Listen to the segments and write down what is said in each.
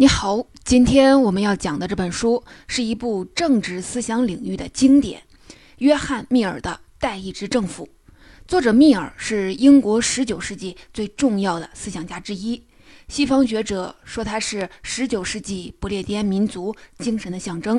你好，今天我们要讲的这本书是一部政治思想领域的经典——约翰·密尔的《代议制政府》。作者密尔是英国19世纪最重要的思想家之一，西方学者说他是19世纪不列颠民族精神的象征。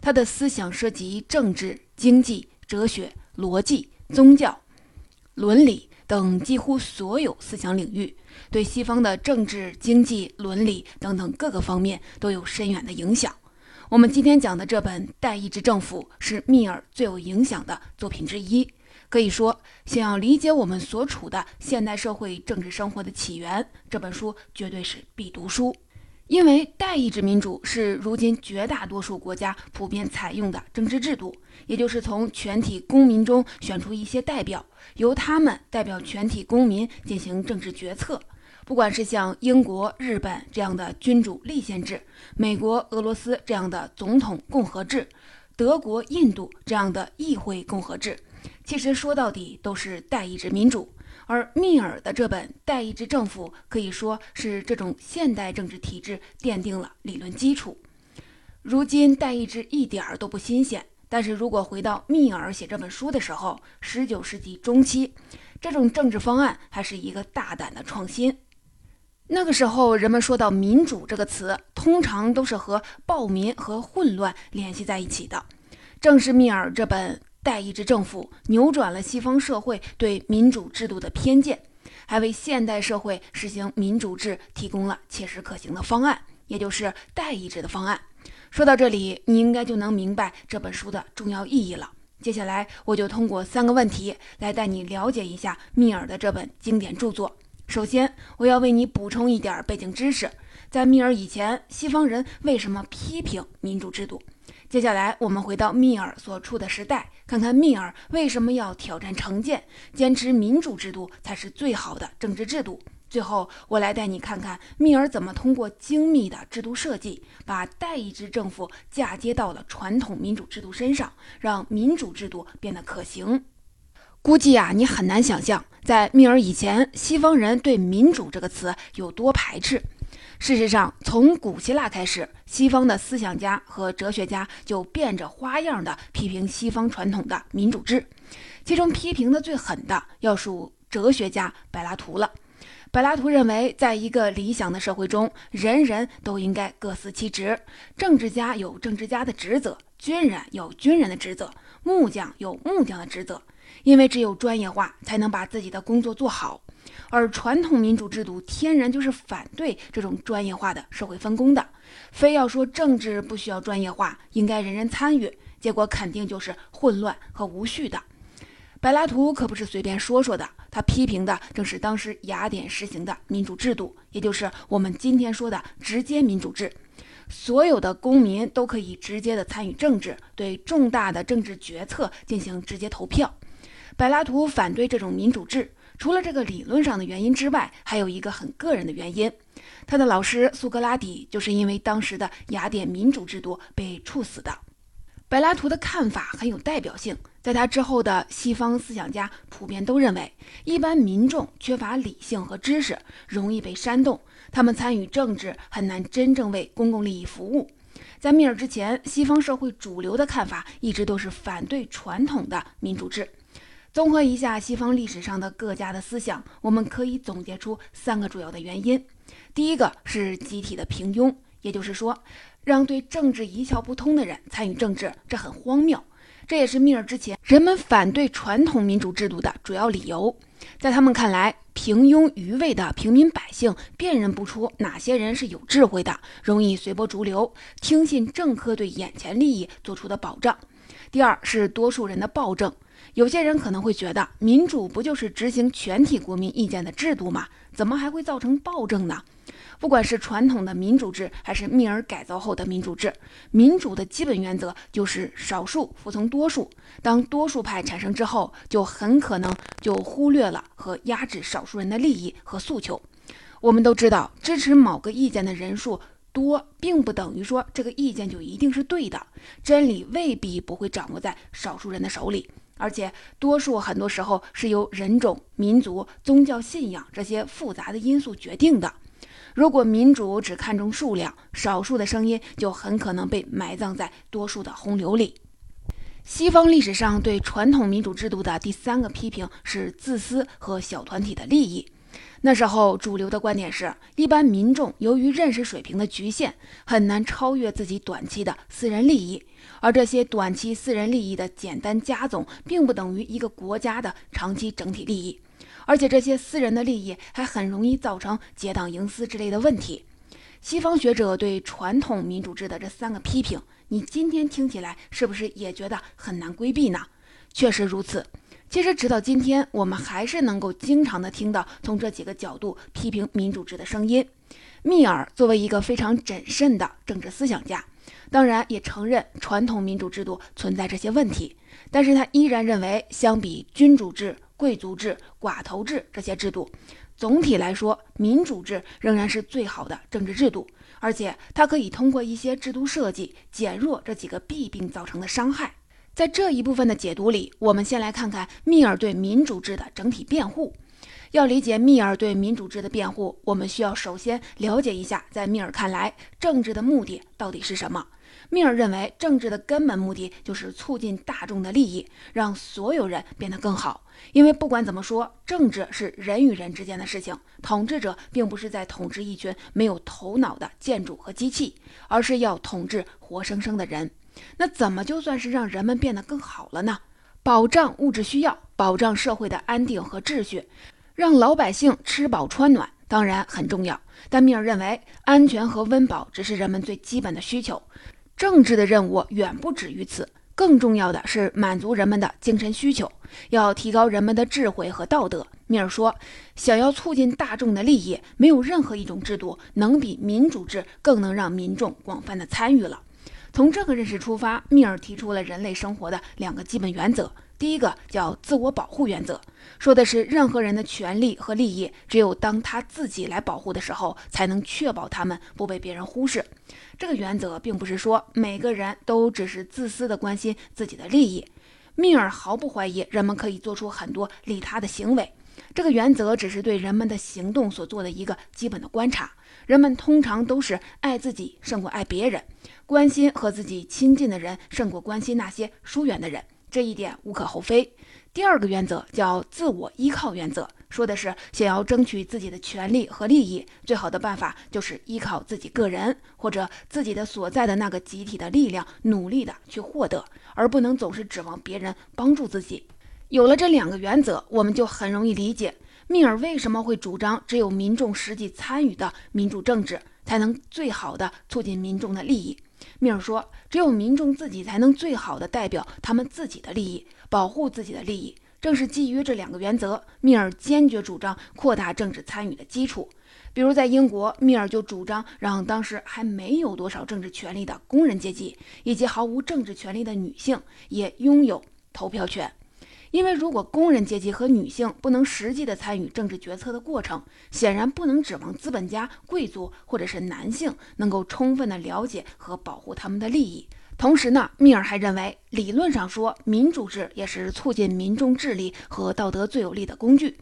他的思想涉及政治、经济、哲学、逻辑、宗教、伦理等几乎所有思想领域。对西方的政治、经济、伦理等等各个方面都有深远的影响。我们今天讲的这本《代议制政府》是密尔最有影响的作品之一。可以说，想要理解我们所处的现代社会政治生活的起源，这本书绝对是必读书。因为代议制民主是如今绝大多数国家普遍采用的政治制度，也就是从全体公民中选出一些代表，由他们代表全体公民进行政治决策。不管是像英国、日本这样的君主立宪制，美国、俄罗斯这样的总统共和制，德国、印度这样的议会共和制，其实说到底都是代议制民主。而密尔的这本《代议制政府》可以说是这种现代政治体制奠定了理论基础。如今代议制一点儿都不新鲜，但是如果回到密尔写这本书的时候，十九世纪中期，这种政治方案还是一个大胆的创新。那个时候，人们说到“民主”这个词，通常都是和暴民和混乱联系在一起的。正是密尔这本《代议制政府》扭转了西方社会对民主制度的偏见，还为现代社会实行民主制提供了切实可行的方案，也就是代议制的方案。说到这里，你应该就能明白这本书的重要意义了。接下来，我就通过三个问题来带你了解一下密尔的这本经典著作。首先，我要为你补充一点背景知识。在密尔以前，西方人为什么批评民主制度？接下来，我们回到密尔所处的时代，看看密尔为什么要挑战成见，坚持民主制度才是最好的政治制度。最后，我来带你看看密尔怎么通过精密的制度设计，把代议制政府嫁接到了传统民主制度身上，让民主制度变得可行。估计啊，你很难想象，在密尔以前，西方人对“民主”这个词有多排斥。事实上，从古希腊开始，西方的思想家和哲学家就变着花样的批评西方传统的民主制。其中批评的最狠的，要数哲学家柏拉图了。柏拉图认为，在一个理想的社会中，人人都应该各司其职：政治家有政治家的职责，军人有军人的职责，木匠有木匠的职责。因为只有专业化，才能把自己的工作做好，而传统民主制度天然就是反对这种专业化的社会分工的。非要说政治不需要专业化，应该人人参与，结果肯定就是混乱和无序的。柏拉图可不是随便说说的，他批评的正是当时雅典实行的民主制度，也就是我们今天说的直接民主制，所有的公民都可以直接的参与政治，对重大的政治决策进行直接投票。柏拉图反对这种民主制，除了这个理论上的原因之外，还有一个很个人的原因。他的老师苏格拉底就是因为当时的雅典民主制度被处死的。柏拉图的看法很有代表性，在他之后的西方思想家普遍都认为，一般民众缺乏理性和知识，容易被煽动，他们参与政治很难真正为公共利益服务。在密尔之前，西方社会主流的看法一直都是反对传统的民主制。综合一下西方历史上的各家的思想，我们可以总结出三个主要的原因。第一个是集体的平庸，也就是说，让对政治一窍不通的人参与政治，这很荒谬。这也是密尔之前人们反对传统民主制度的主要理由。在他们看来，平庸愚昧的平民百姓辨认不出哪些人是有智慧的，容易随波逐流，听信政客对眼前利益做出的保障。第二是多数人的暴政。有些人可能会觉得，民主不就是执行全体国民意见的制度吗？怎么还会造成暴政呢？不管是传统的民主制，还是密尔改造后的民主制，民主的基本原则就是少数服从多数。当多数派产生之后，就很可能就忽略了和压制少数人的利益和诉求。我们都知道，支持某个意见的人数多，并不等于说这个意见就一定是对的。真理未必不会掌握在少数人的手里。而且，多数很多时候是由人种、民族、宗教信仰这些复杂的因素决定的。如果民主只看重数量，少数的声音就很可能被埋葬在多数的洪流里。西方历史上对传统民主制度的第三个批评是自私和小团体的利益。那时候主流的观点是，一般民众由于认识水平的局限，很难超越自己短期的私人利益，而这些短期私人利益的简单加总，并不等于一个国家的长期整体利益，而且这些私人的利益还很容易造成结党营私之类的问题。西方学者对传统民主制的这三个批评，你今天听起来是不是也觉得很难规避呢？确实如此。其实，直到今天，我们还是能够经常的听到从这几个角度批评民主制的声音。密尔作为一个非常谨慎的政治思想家，当然也承认传统民主制度存在这些问题，但是他依然认为，相比君主制、贵族制、寡头制这些制度，总体来说，民主制仍然是最好的政治制度，而且它可以通过一些制度设计减弱这几个弊病造成的伤害。在这一部分的解读里，我们先来看看密尔对民主制的整体辩护。要理解密尔对民主制的辩护，我们需要首先了解一下，在密尔看来，政治的目的到底是什么。密尔认为，政治的根本目的就是促进大众的利益，让所有人变得更好。因为不管怎么说，政治是人与人之间的事情，统治者并不是在统治一群没有头脑的建筑和机器，而是要统治活生生的人。那怎么就算是让人们变得更好了呢？保障物质需要，保障社会的安定和秩序，让老百姓吃饱穿暖，当然很重要。但米尔认为，安全和温饱只是人们最基本的需求，政治的任务远不止于此。更重要的是满足人们的精神需求，要提高人们的智慧和道德。米尔说，想要促进大众的利益，没有任何一种制度能比民主制更能让民众广泛的参与了。从这个认识出发，密尔提出了人类生活的两个基本原则。第一个叫自我保护原则，说的是任何人的权利和利益，只有当他自己来保护的时候，才能确保他们不被别人忽视。这个原则并不是说每个人都只是自私的关心自己的利益。密尔毫不怀疑人们可以做出很多利他的行为。这个原则只是对人们的行动所做的一个基本的观察。人们通常都是爱自己胜过爱别人，关心和自己亲近的人胜过关心那些疏远的人，这一点无可厚非。第二个原则叫自我依靠原则，说的是想要争取自己的权利和利益，最好的办法就是依靠自己个人或者自己的所在的那个集体的力量，努力的去获得，而不能总是指望别人帮助自己。有了这两个原则，我们就很容易理解。密尔为什么会主张只有民众实际参与的民主政治才能最好的促进民众的利益？密尔说，只有民众自己才能最好的代表他们自己的利益，保护自己的利益。正是基于这两个原则，密尔坚决主张扩大政治参与的基础。比如在英国，密尔就主张让当时还没有多少政治权利的工人阶级以及毫无政治权利的女性也拥有投票权。因为如果工人阶级和女性不能实际的参与政治决策的过程，显然不能指望资本家、贵族或者是男性能够充分的了解和保护他们的利益。同时呢，密尔还认为，理论上说，民主制也是促进民众智力和道德最有力的工具，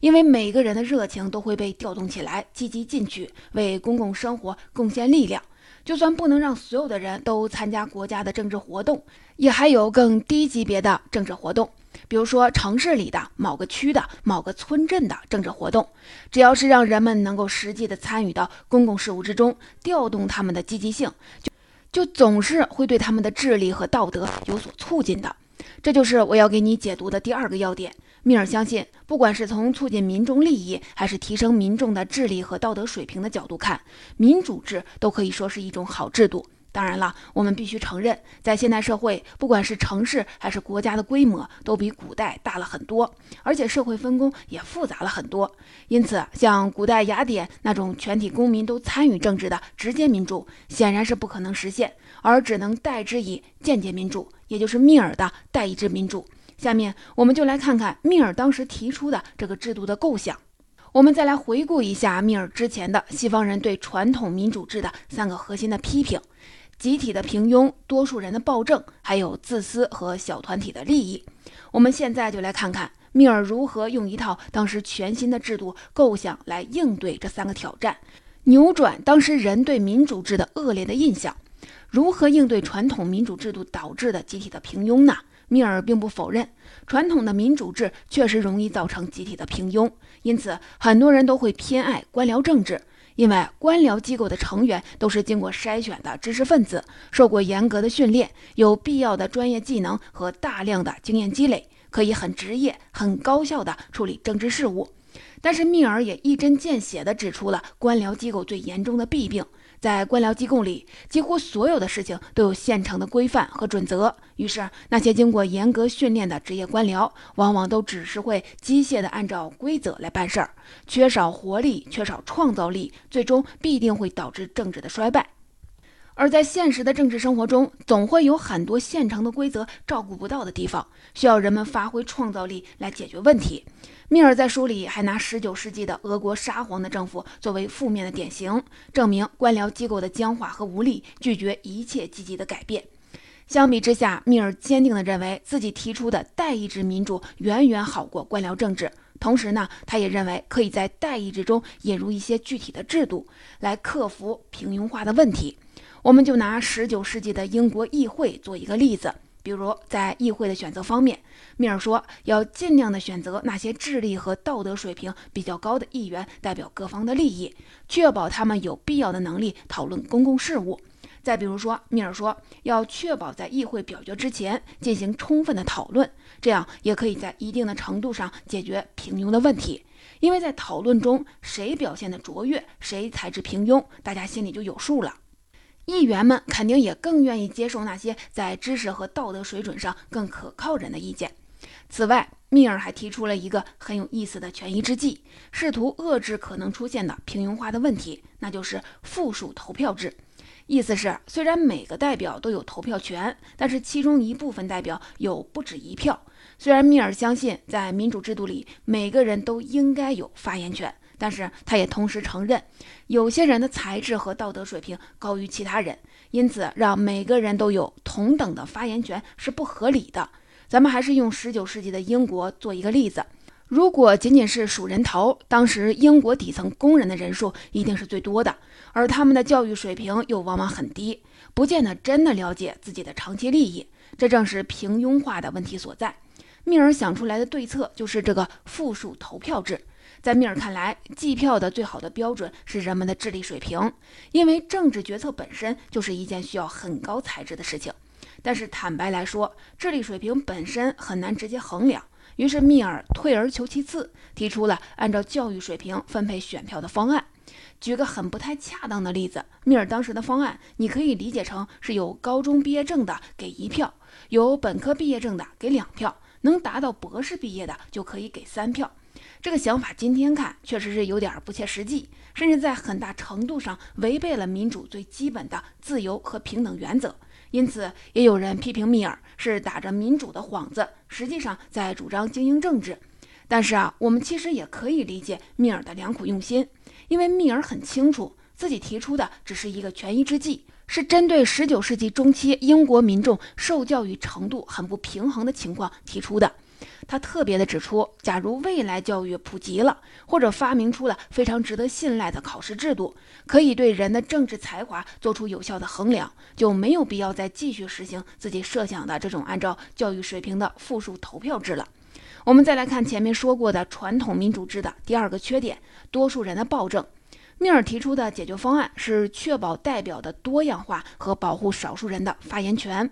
因为每个人的热情都会被调动起来，积极进取，为公共生活贡献力量。就算不能让所有的人都参加国家的政治活动，也还有更低级别的政治活动。比如说，城市里的某个区的某个村镇的政治活动，只要是让人们能够实际的参与到公共事务之中，调动他们的积极性，就就总是会对他们的智力和道德有所促进的。这就是我要给你解读的第二个要点。密尔相信，不管是从促进民众利益，还是提升民众的智力和道德水平的角度看，民主制都可以说是一种好制度。当然了，我们必须承认，在现代社会，不管是城市还是国家的规模，都比古代大了很多，而且社会分工也复杂了很多。因此，像古代雅典那种全体公民都参与政治的直接民主，显然是不可能实现，而只能代之以间接民主，也就是密尔的代议制民主。下面，我们就来看看密尔当时提出的这个制度的构想。我们再来回顾一下密尔之前的西方人对传统民主制的三个核心的批评。集体的平庸、多数人的暴政，还有自私和小团体的利益。我们现在就来看看密尔如何用一套当时全新的制度构想来应对这三个挑战。扭转当时人对民主制的恶劣的印象。如何应对传统民主制度导致的集体的平庸呢？密尔并不否认，传统的民主制确实容易造成集体的平庸，因此很多人都会偏爱官僚政治，因为官僚机构的成员都是经过筛选的知识分子，受过严格的训练，有必要的专业技能和大量的经验积累，可以很职业、很高效地处理政治事务。但是密尔也一针见血地指出了官僚机构最严重的弊病。在官僚机构里，几乎所有的事情都有现成的规范和准则。于是，那些经过严格训练的职业官僚，往往都只是会机械地按照规则来办事儿，缺少活力，缺少创造力，最终必定会导致政治的衰败。而在现实的政治生活中，总会有很多现成的规则照顾不到的地方，需要人们发挥创造力来解决问题。密尔在书里还拿19世纪的俄国沙皇的政府作为负面的典型，证明官僚机构的僵化和无力，拒绝一切积极的改变。相比之下，密尔坚定地认为自己提出的代议制民主远远好过官僚政治。同时呢，他也认为可以在代议制中引入一些具体的制度，来克服平庸化的问题。我们就拿十九世纪的英国议会做一个例子，比如在议会的选择方面，米尔说要尽量的选择那些智力和道德水平比较高的议员，代表各方的利益，确保他们有必要的能力讨论公共事务。再比如说，米尔说要确保在议会表决之前进行充分的讨论，这样也可以在一定的程度上解决平庸的问题，因为在讨论中谁表现的卓越，谁才是平庸，大家心里就有数了。议员们肯定也更愿意接受那些在知识和道德水准上更可靠人的意见。此外，密尔还提出了一个很有意思的权宜之计，试图遏制可能出现的平庸化的问题，那就是复数投票制。意思是，虽然每个代表都有投票权，但是其中一部分代表有不止一票。虽然密尔相信，在民主制度里，每个人都应该有发言权。但是他也同时承认，有些人的才智和道德水平高于其他人，因此让每个人都有同等的发言权是不合理的。咱们还是用十九世纪的英国做一个例子，如果仅仅是数人头，当时英国底层工人的人数一定是最多的，而他们的教育水平又往往很低，不见得真的了解自己的长期利益，这正是平庸化的问题所在。密尔想出来的对策就是这个复数投票制。在米尔看来，计票的最好的标准是人们的智力水平，因为政治决策本身就是一件需要很高才智的事情。但是坦白来说，智力水平本身很难直接衡量。于是密尔退而求其次，提出了按照教育水平分配选票的方案。举个很不太恰当的例子，密尔当时的方案，你可以理解成是有高中毕业证的给一票，有本科毕业证的给两票，能达到博士毕业的就可以给三票。这个想法今天看确实是有点不切实际，甚至在很大程度上违背了民主最基本的自由和平等原则。因此，也有人批评密尔是打着民主的幌子，实际上在主张精英政治。但是啊，我们其实也可以理解密尔的良苦用心，因为密尔很清楚自己提出的只是一个权宜之计，是针对19世纪中期英国民众受教育程度很不平衡的情况提出的。他特别的指出，假如未来教育普及了，或者发明出了非常值得信赖的考试制度，可以对人的政治才华做出有效的衡量，就没有必要再继续实行自己设想的这种按照教育水平的复数投票制了。我们再来看前面说过的传统民主制的第二个缺点——多数人的暴政。密尔提出的解决方案是确保代表的多样化和保护少数人的发言权。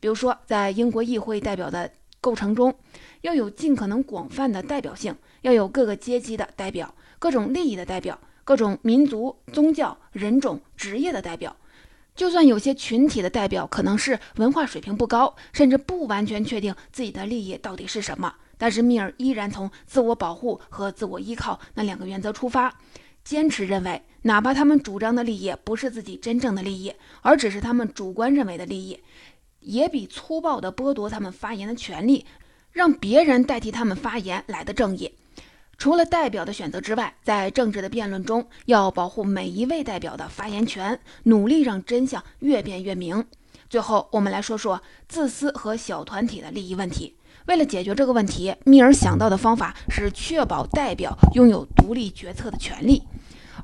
比如说，在英国议会代表的构成中。要有尽可能广泛的代表性，要有各个阶级的代表、各种利益的代表、各种民族、宗教、人种、职业的代表。就算有些群体的代表可能是文化水平不高，甚至不完全确定自己的利益到底是什么，但是密尔依然从自我保护和自我依靠那两个原则出发，坚持认为，哪怕他们主张的利益不是自己真正的利益，而只是他们主观认为的利益，也比粗暴地剥夺他们发言的权利。让别人代替他们发言来的正义。除了代表的选择之外，在政治的辩论中，要保护每一位代表的发言权，努力让真相越辩越明。最后，我们来说说自私和小团体的利益问题。为了解决这个问题，密尔想到的方法是确保代表拥有独立决策的权利。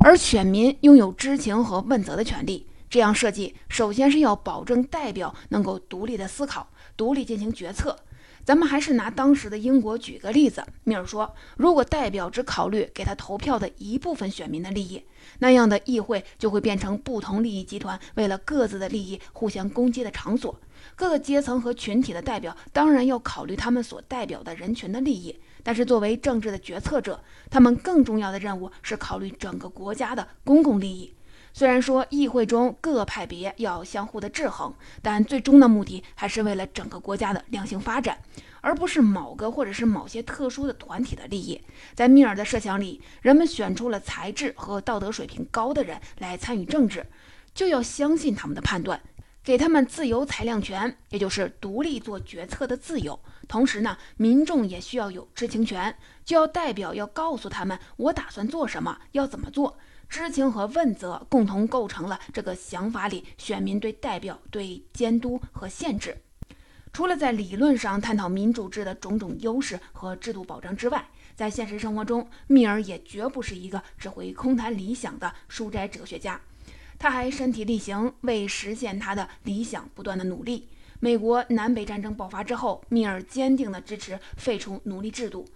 而选民拥有知情和问责的权利。这样设计，首先是要保证代表能够独立的思考、独立进行决策。咱们还是拿当时的英国举个例子，米尔说，如果代表只考虑给他投票的一部分选民的利益，那样的议会就会变成不同利益集团为了各自的利益互相攻击的场所。各个阶层和群体的代表当然要考虑他们所代表的人群的利益，但是作为政治的决策者，他们更重要的任务是考虑整个国家的公共利益。虽然说议会中各派别要相互的制衡，但最终的目的还是为了整个国家的良性发展，而不是某个或者是某些特殊的团体的利益。在密尔的设想里，人们选出了才智和道德水平高的人来参与政治，就要相信他们的判断，给他们自由裁量权，也就是独立做决策的自由。同时呢，民众也需要有知情权，就要代表要告诉他们我打算做什么，要怎么做。知情和问责共同构成了这个想法里选民对代表对监督和限制。除了在理论上探讨民主制的种种优势和制度保障之外，在现实生活中，密尔也绝不是一个只会空谈理想的书斋哲学家，他还身体力行，为实现他的理想不断的努力。美国南北战争爆发之后，密尔坚定地支持废除奴隶制度。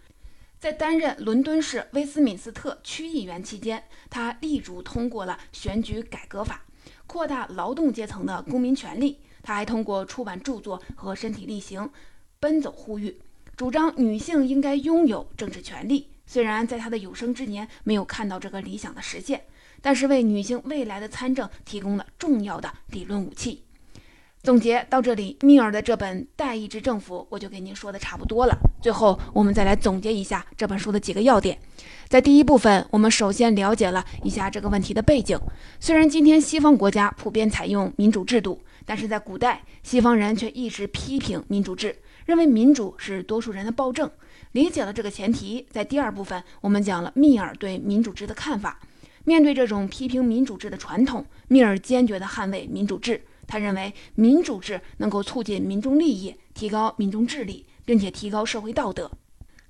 在担任伦敦市威斯敏斯特区议员期间，他力主通过了选举改革法，扩大劳动阶层的公民权利。他还通过出版著作和身体力行，奔走呼吁，主张女性应该拥有政治权利。虽然在他的有生之年没有看到这个理想的实现，但是为女性未来的参政提供了重要的理论武器。总结到这里，密尔的这本《代议制政府》我就给您说的差不多了。最后，我们再来总结一下这本书的几个要点。在第一部分，我们首先了解了一下这个问题的背景。虽然今天西方国家普遍采用民主制度，但是在古代，西方人却一直批评民主制，认为民主是多数人的暴政。理解了这个前提，在第二部分，我们讲了密尔对民主制的看法。面对这种批评民主制的传统，密尔坚决地捍卫民主制。他认为民主制能够促进民众利益，提高民众智力，并且提高社会道德。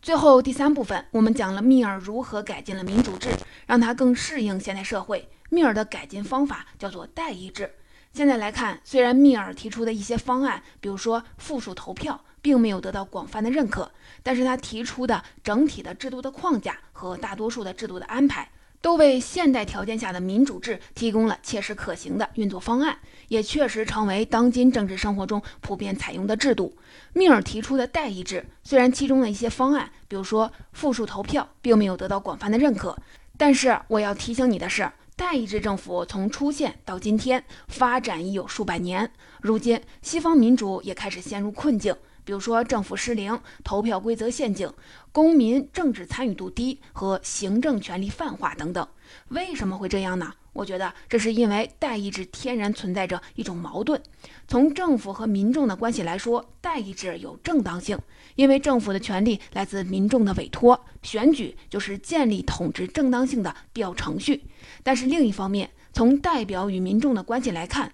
最后第三部分，我们讲了密尔如何改进了民主制，让它更适应现代社会。密尔的改进方法叫做代议制。现在来看，虽然密尔提出的一些方案，比如说复数投票，并没有得到广泛的认可，但是他提出的整体的制度的框架和大多数的制度的安排。都为现代条件下的民主制提供了切实可行的运作方案，也确实成为当今政治生活中普遍采用的制度。密尔提出的代议制，虽然其中的一些方案，比如说复数投票，并没有得到广泛的认可，但是我要提醒你的是，代议制政府从出现到今天发展已有数百年，如今西方民主也开始陷入困境。比如说，政府失灵、投票规则陷阱、公民政治参与度低和行政权力泛化等等，为什么会这样呢？我觉得这是因为代议制天然存在着一种矛盾。从政府和民众的关系来说，代议制有正当性，因为政府的权力来自民众的委托，选举就是建立统治正当性的必要程序。但是另一方面，从代表与民众的关系来看，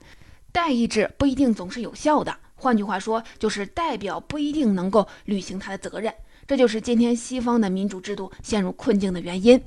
代议制不一定总是有效的。换句话说，就是代表不一定能够履行他的责任，这就是今天西方的民主制度陷入困境的原因。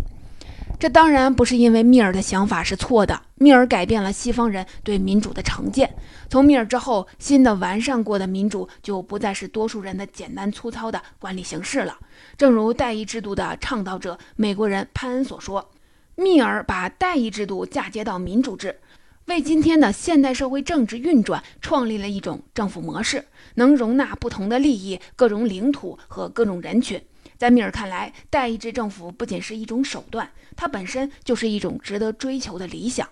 这当然不是因为密尔的想法是错的，密尔改变了西方人对民主的成见。从密尔之后，新的完善过的民主就不再是多数人的简单粗糙的管理形式了。正如代议制度的倡导者美国人潘恩所说，密尔把代议制度嫁接到民主制。为今天的现代社会政治运转创立了一种政府模式，能容纳不同的利益、各种领土和各种人群。在米尔看来，代议制政府不仅是一种手段，它本身就是一种值得追求的理想。